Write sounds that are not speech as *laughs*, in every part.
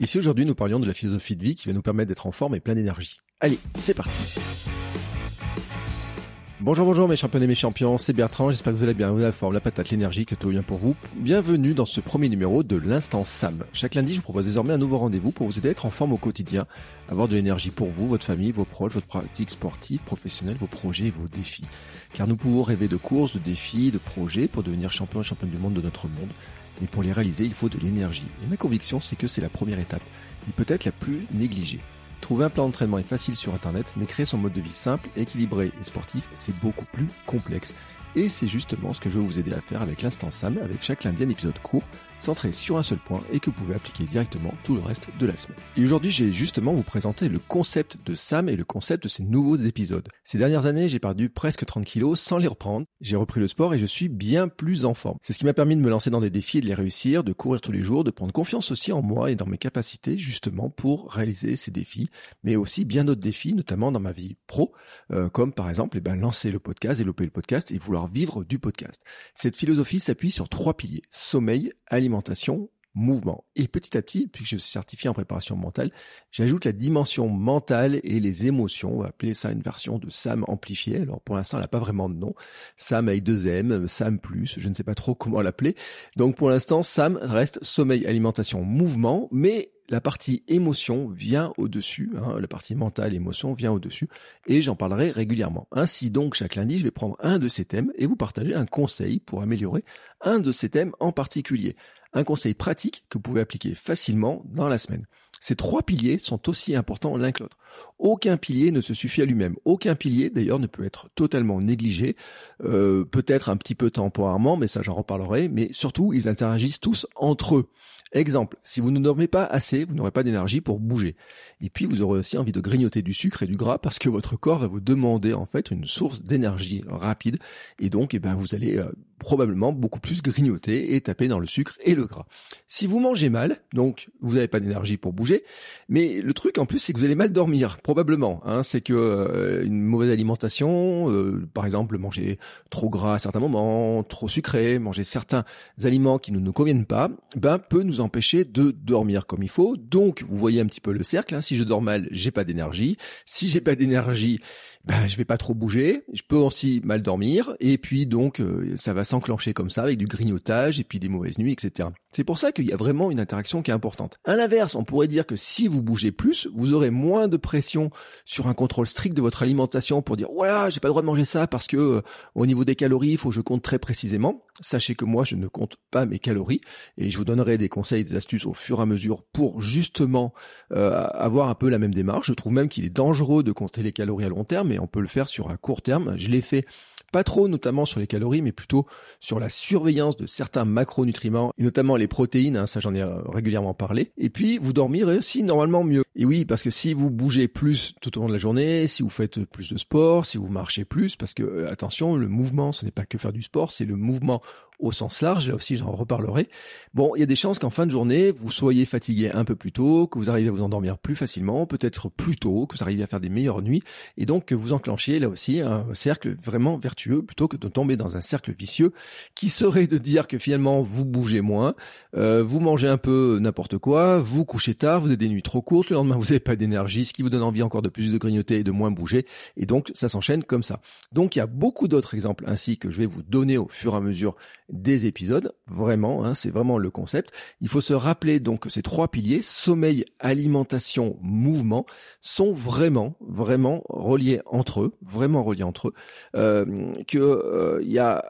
Ici aujourd'hui, nous parlions de la philosophie de vie qui va nous permettre d'être en forme et plein d'énergie. Allez, c'est parti Bonjour, bonjour mes champions et mes champions, c'est Bertrand, j'espère que vous allez bien, vous avez la forme, la patate, l'énergie, que tout va bien pour vous. Bienvenue dans ce premier numéro de l'Instant Sam. Chaque lundi, je vous propose désormais un nouveau rendez-vous pour vous aider à être en forme au quotidien, avoir de l'énergie pour vous, votre famille, vos proches, votre pratique sportive, professionnelle, vos projets et vos défis. Car nous pouvons rêver de courses, de défis, de projets pour devenir champion et championne du monde de notre monde. Mais pour les réaliser, il faut de l'énergie. Et ma conviction, c'est que c'est la première étape, et peut-être la plus négligée. Trouver un plan d'entraînement est facile sur Internet, mais créer son mode de vie simple, équilibré et sportif, c'est beaucoup plus complexe. Et c'est justement ce que je vais vous aider à faire avec l'instant Sam, avec chaque lundi un épisode court, centré sur un seul point et que vous pouvez appliquer directement tout le reste de la semaine. Et aujourd'hui, j'ai justement vous présenter le concept de Sam et le concept de ces nouveaux épisodes. Ces dernières années, j'ai perdu presque 30 kilos sans les reprendre. J'ai repris le sport et je suis bien plus en forme. C'est ce qui m'a permis de me lancer dans des défis et de les réussir, de courir tous les jours, de prendre confiance aussi en moi et dans mes capacités justement pour réaliser ces défis, mais aussi bien d'autres défis, notamment dans ma vie pro, euh, comme par exemple eh ben, lancer le podcast, développer le podcast et vouloir vivre du podcast. Cette philosophie s'appuie sur trois piliers, sommeil, alimentation, mouvement. Et petit à petit, puisque je suis certifié en préparation mentale, j'ajoute la dimension mentale et les émotions. On va appeler ça une version de SAM amplifiée. Alors pour l'instant, elle n'a pas vraiment de nom. SAM avec deux M, SAM plus, je ne sais pas trop comment l'appeler. Donc pour l'instant, SAM reste sommeil, alimentation, mouvement, mais la partie émotion vient au-dessus, hein, la partie mentale, émotion vient au-dessus, et j'en parlerai régulièrement. Ainsi donc, chaque lundi, je vais prendre un de ces thèmes et vous partager un conseil pour améliorer un de ces thèmes en particulier. Un conseil pratique que vous pouvez appliquer facilement dans la semaine. Ces trois piliers sont aussi importants l'un que l'autre. Aucun pilier ne se suffit à lui-même. Aucun pilier, d'ailleurs, ne peut être totalement négligé. Euh, peut-être un petit peu temporairement, mais ça j'en reparlerai. Mais surtout, ils interagissent tous entre eux. Exemple, si vous ne dormez pas assez, vous n'aurez pas d'énergie pour bouger. Et puis vous aurez aussi envie de grignoter du sucre et du gras parce que votre corps va vous demander en fait une source d'énergie rapide. Et donc, eh ben, vous allez euh, probablement beaucoup plus grignoter et taper dans le sucre et le gras. Si vous mangez mal, donc vous n'avez pas d'énergie pour bouger, mais le truc en plus c'est que vous allez mal dormir, probablement. Hein, c'est que euh, une mauvaise alimentation, euh, par exemple manger trop gras à certains moments, trop sucré, manger certains aliments qui ne nous conviennent pas, ben peut nous empêcher de dormir comme il faut. Donc vous voyez un petit peu le cercle. Hein, si je dors mal, j'ai pas d'énergie. Si j'ai pas d'énergie, ben je vais pas trop bouger, je peux aussi mal dormir, et puis donc euh, ça va s'enclencher comme ça avec du grignotage et puis des mauvaises nuits, etc. C'est pour ça qu'il y a vraiment une interaction qui est importante. À l'inverse, on pourrait dire que si vous bougez plus, vous aurez moins de pression sur un contrôle strict de votre alimentation pour dire voilà, j'ai pas le droit de manger ça parce que euh, au niveau des calories, il faut que je compte très précisément. Sachez que moi, je ne compte pas mes calories et je vous donnerai des conseils, des astuces au fur et à mesure pour justement euh, avoir un peu la même démarche. Je trouve même qu'il est dangereux de compter les calories à long terme, mais on peut le faire sur un court terme. Je l'ai fait pas trop notamment sur les calories, mais plutôt sur la surveillance de certains macronutriments, et notamment les protéines, hein, ça j'en ai euh, régulièrement parlé. Et puis vous dormirez aussi normalement mieux. Et oui, parce que si vous bougez plus tout au long de la journée, si vous faites plus de sport, si vous marchez plus, parce que euh, attention, le mouvement, ce n'est pas que faire du sport, c'est le mouvement au sens large, là aussi j'en reparlerai. Bon, il y a des chances qu'en fin de journée, vous soyez fatigué un peu plus tôt, que vous arriviez à vous endormir plus facilement, peut-être plus tôt, que vous arriviez à faire des meilleures nuits, et donc que vous enclenchiez là aussi un cercle vraiment vertueux, plutôt que de tomber dans un cercle vicieux, qui serait de dire que finalement vous bougez moins, euh, vous mangez un peu n'importe quoi, vous couchez tard, vous avez des nuits trop courtes, le lendemain vous n'avez pas d'énergie, ce qui vous donne envie encore de plus de grignoter et de moins bouger, et donc ça s'enchaîne comme ça. Donc il y a beaucoup d'autres exemples ainsi que je vais vous donner au fur et à mesure des épisodes, vraiment, hein, c'est vraiment le concept. Il faut se rappeler donc que ces trois piliers, sommeil, alimentation, mouvement, sont vraiment, vraiment reliés entre eux, vraiment reliés entre eux, euh, que euh, il y a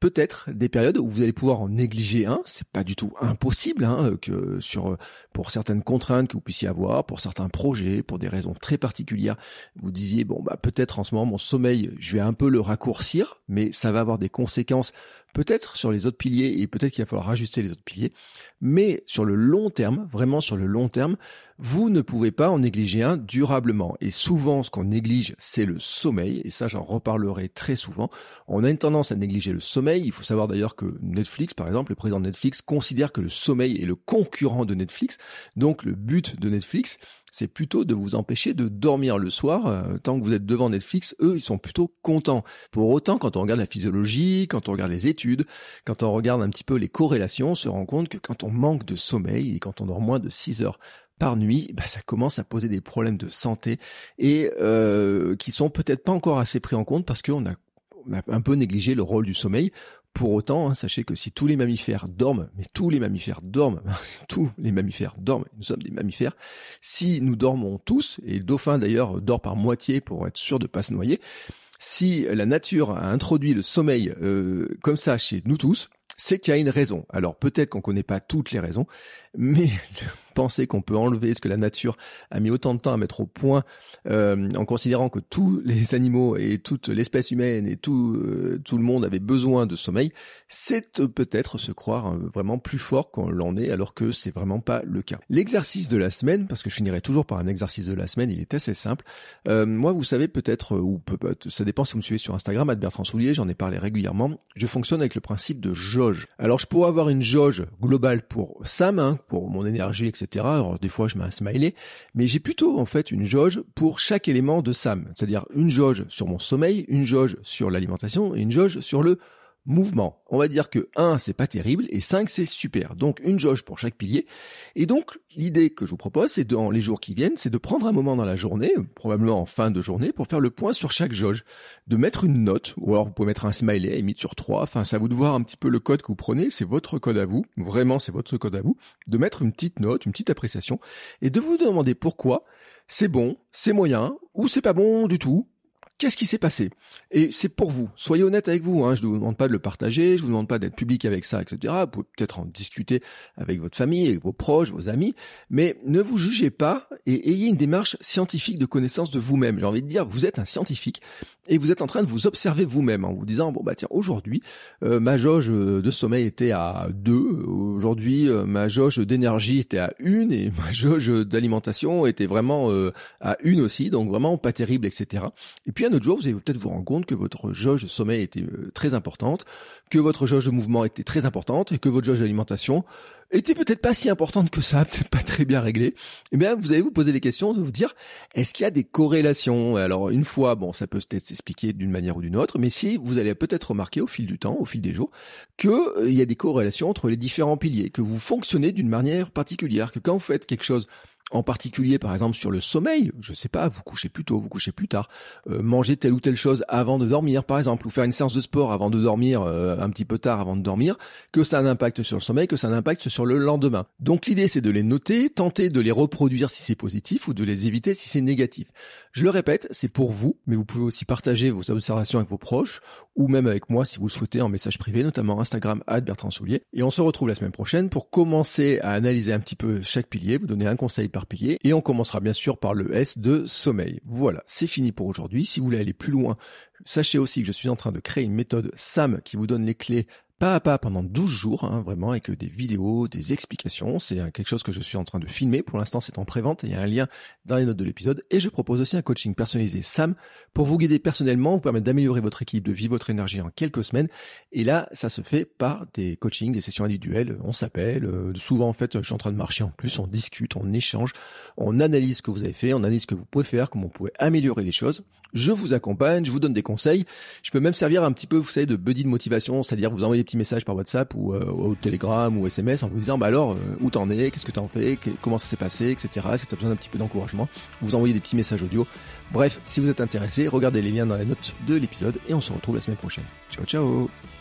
peut-être des périodes où vous allez pouvoir en négliger un, c'est pas du tout impossible hein, que sur pour certaines contraintes que vous puissiez avoir, pour certains projets, pour des raisons très particulières, vous disiez bon bah peut-être en ce moment mon sommeil, je vais un peu le raccourcir, mais ça va avoir des conséquences peut-être sur les autres piliers et peut-être qu'il va falloir ajuster les autres piliers, mais sur le long terme, vraiment sur le long terme, vous ne pouvez pas en négliger un durablement. Et souvent, ce qu'on néglige, c'est le sommeil, et ça j'en reparlerai très souvent. On a une tendance à négliger le sommeil. Il faut savoir d'ailleurs que Netflix, par exemple, le président de Netflix considère que le sommeil est le concurrent de Netflix. Donc le but de Netflix, c'est plutôt de vous empêcher de dormir le soir. Euh, tant que vous êtes devant Netflix, eux, ils sont plutôt contents. Pour autant, quand on regarde la physiologie, quand on regarde les études, quand on regarde un petit peu les corrélations, on se rend compte que quand on manque de sommeil et quand on dort moins de 6 heures par nuit, bah, ça commence à poser des problèmes de santé et euh, qui sont peut-être pas encore assez pris en compte parce qu'on a, un peu négligé le rôle du sommeil. Pour autant, hein, sachez que si tous les mammifères dorment, mais tous les mammifères dorment, *laughs* tous les mammifères dorment, nous sommes des mammifères, si nous dormons tous, et le dauphin d'ailleurs dort par moitié pour être sûr de pas se noyer, si la nature a introduit le sommeil euh, comme ça chez nous tous, c'est qu'il y a une raison. Alors peut-être qu'on connaît pas toutes les raisons, mais *laughs* penser qu'on peut enlever ce que la nature a mis autant de temps à mettre au point, euh, en considérant que tous *laughs* les animaux et toute l'espèce humaine et tout euh, tout le monde avait besoin de sommeil, c'est peut-être se croire euh, vraiment plus fort qu'on l'en est, alors que c'est vraiment pas le cas. L'exercice de la semaine, parce que je finirai toujours par un exercice de la semaine, il est assez simple. moi, vous savez peut-être, ou peut, ça dépend si vous me suivez sur Instagram, Bertrand Soulier, j'en ai parlé régulièrement. Je fonctionne avec le principe de jauge. Alors, je pourrais avoir une jauge globale pour Sam, hein, pour mon énergie, etc. Alors, des fois, je mets un smiley, mais j'ai plutôt en fait une jauge pour chaque élément de Sam, c'est-à-dire une jauge sur mon sommeil, une jauge sur l'alimentation et une jauge sur le mouvement. On va dire que 1 c'est pas terrible et 5 c'est super. Donc une jauge pour chaque pilier. Et donc l'idée que je vous propose c'est dans les jours qui viennent, c'est de prendre un moment dans la journée, probablement en fin de journée, pour faire le point sur chaque jauge, de mettre une note, ou alors vous pouvez mettre un smiley émis sur 3, enfin à vous de voir un petit peu le code que vous prenez, c'est votre code à vous, vraiment c'est votre code à vous, de mettre une petite note, une petite appréciation, et de vous demander pourquoi. C'est bon, c'est moyen, ou c'est pas bon du tout, Qu'est-ce qui s'est passé? Et c'est pour vous. Soyez honnête avec vous. Hein. Je ne vous demande pas de le partager, je vous demande pas d'être public avec ça, etc. Vous pouvez peut-être en discuter avec votre famille, avec vos proches, vos amis, mais ne vous jugez pas et ayez une démarche scientifique de connaissance de vous-même. J'ai envie de dire, vous êtes un scientifique et vous êtes en train de vous observer vous-même en vous disant bon bah tiens aujourd'hui euh, ma jauge de sommeil était à 2, aujourd'hui euh, ma jauge d'énergie était à 1 et *laughs* ma jauge d'alimentation était vraiment euh, à 1 aussi, donc vraiment pas terrible, etc. Et puis un autre jour, vous allez peut-être vous rendre compte que votre jauge de sommeil était euh, très importante, que votre jauge de mouvement était très importante et que votre jauge d'alimentation était peut-être pas si importante que ça, *laughs* peut-être pas très bien réglée. Eh bien, vous allez vous poser les questions vous dire, est-ce qu'il y a des corrélations? Alors, une fois, bon, ça peut peut-être s'expliquer d'une manière ou d'une autre, mais si vous allez peut-être remarquer au fil du temps, au fil des jours, qu'il euh, y a des corrélations entre les différents piliers, que vous fonctionnez d'une manière particulière, que quand vous faites quelque chose en particulier par exemple sur le sommeil, je sais pas, vous couchez plus tôt, vous couchez plus tard, euh, manger telle ou telle chose avant de dormir par exemple, ou faire une séance de sport avant de dormir, euh, un petit peu tard avant de dormir, que ça a un impact sur le sommeil, que ça a un impact sur le lendemain. Donc l'idée c'est de les noter, tenter de les reproduire si c'est positif ou de les éviter si c'est négatif. Je le répète, c'est pour vous, mais vous pouvez aussi partager vos observations avec vos proches ou même avec moi si vous le souhaitez en message privé, notamment Instagram Bertrand Soulier. Et on se retrouve la semaine prochaine pour commencer à analyser un petit peu chaque pilier, vous donner un conseil et on commencera bien sûr par le S de sommeil. Voilà, c'est fini pour aujourd'hui. Si vous voulez aller plus loin, sachez aussi que je suis en train de créer une méthode SAM qui vous donne les clés pas à pas pendant 12 jours, hein, vraiment, avec des vidéos, des explications. C'est quelque chose que je suis en train de filmer. Pour l'instant, c'est en pré-vente. Il y a un lien dans les notes de l'épisode. Et je propose aussi un coaching personnalisé SAM pour vous guider personnellement, vous permettre d'améliorer votre équipe, de vivre votre énergie en quelques semaines. Et là, ça se fait par des coachings, des sessions individuelles. On s'appelle. Euh, souvent, en fait, je suis en train de marcher en plus. On discute, on échange, on analyse ce que vous avez fait, on analyse ce que vous pouvez faire, comment on pourrait améliorer les choses. Je vous accompagne, je vous donne des conseils. Je peux même servir un petit peu, vous savez, de buddy de motivation, c'est-à-dire vous envoyer des petits messages par WhatsApp ou euh, au Telegram ou SMS en vous disant, bah alors, euh, où t'en es, qu'est-ce que t'en fais, comment ça s'est passé, etc. Est-ce que t'as besoin d'un petit peu d'encouragement? Vous envoyez des petits messages audio. Bref, si vous êtes intéressé, regardez les liens dans les notes de l'épisode et on se retrouve la semaine prochaine. Ciao ciao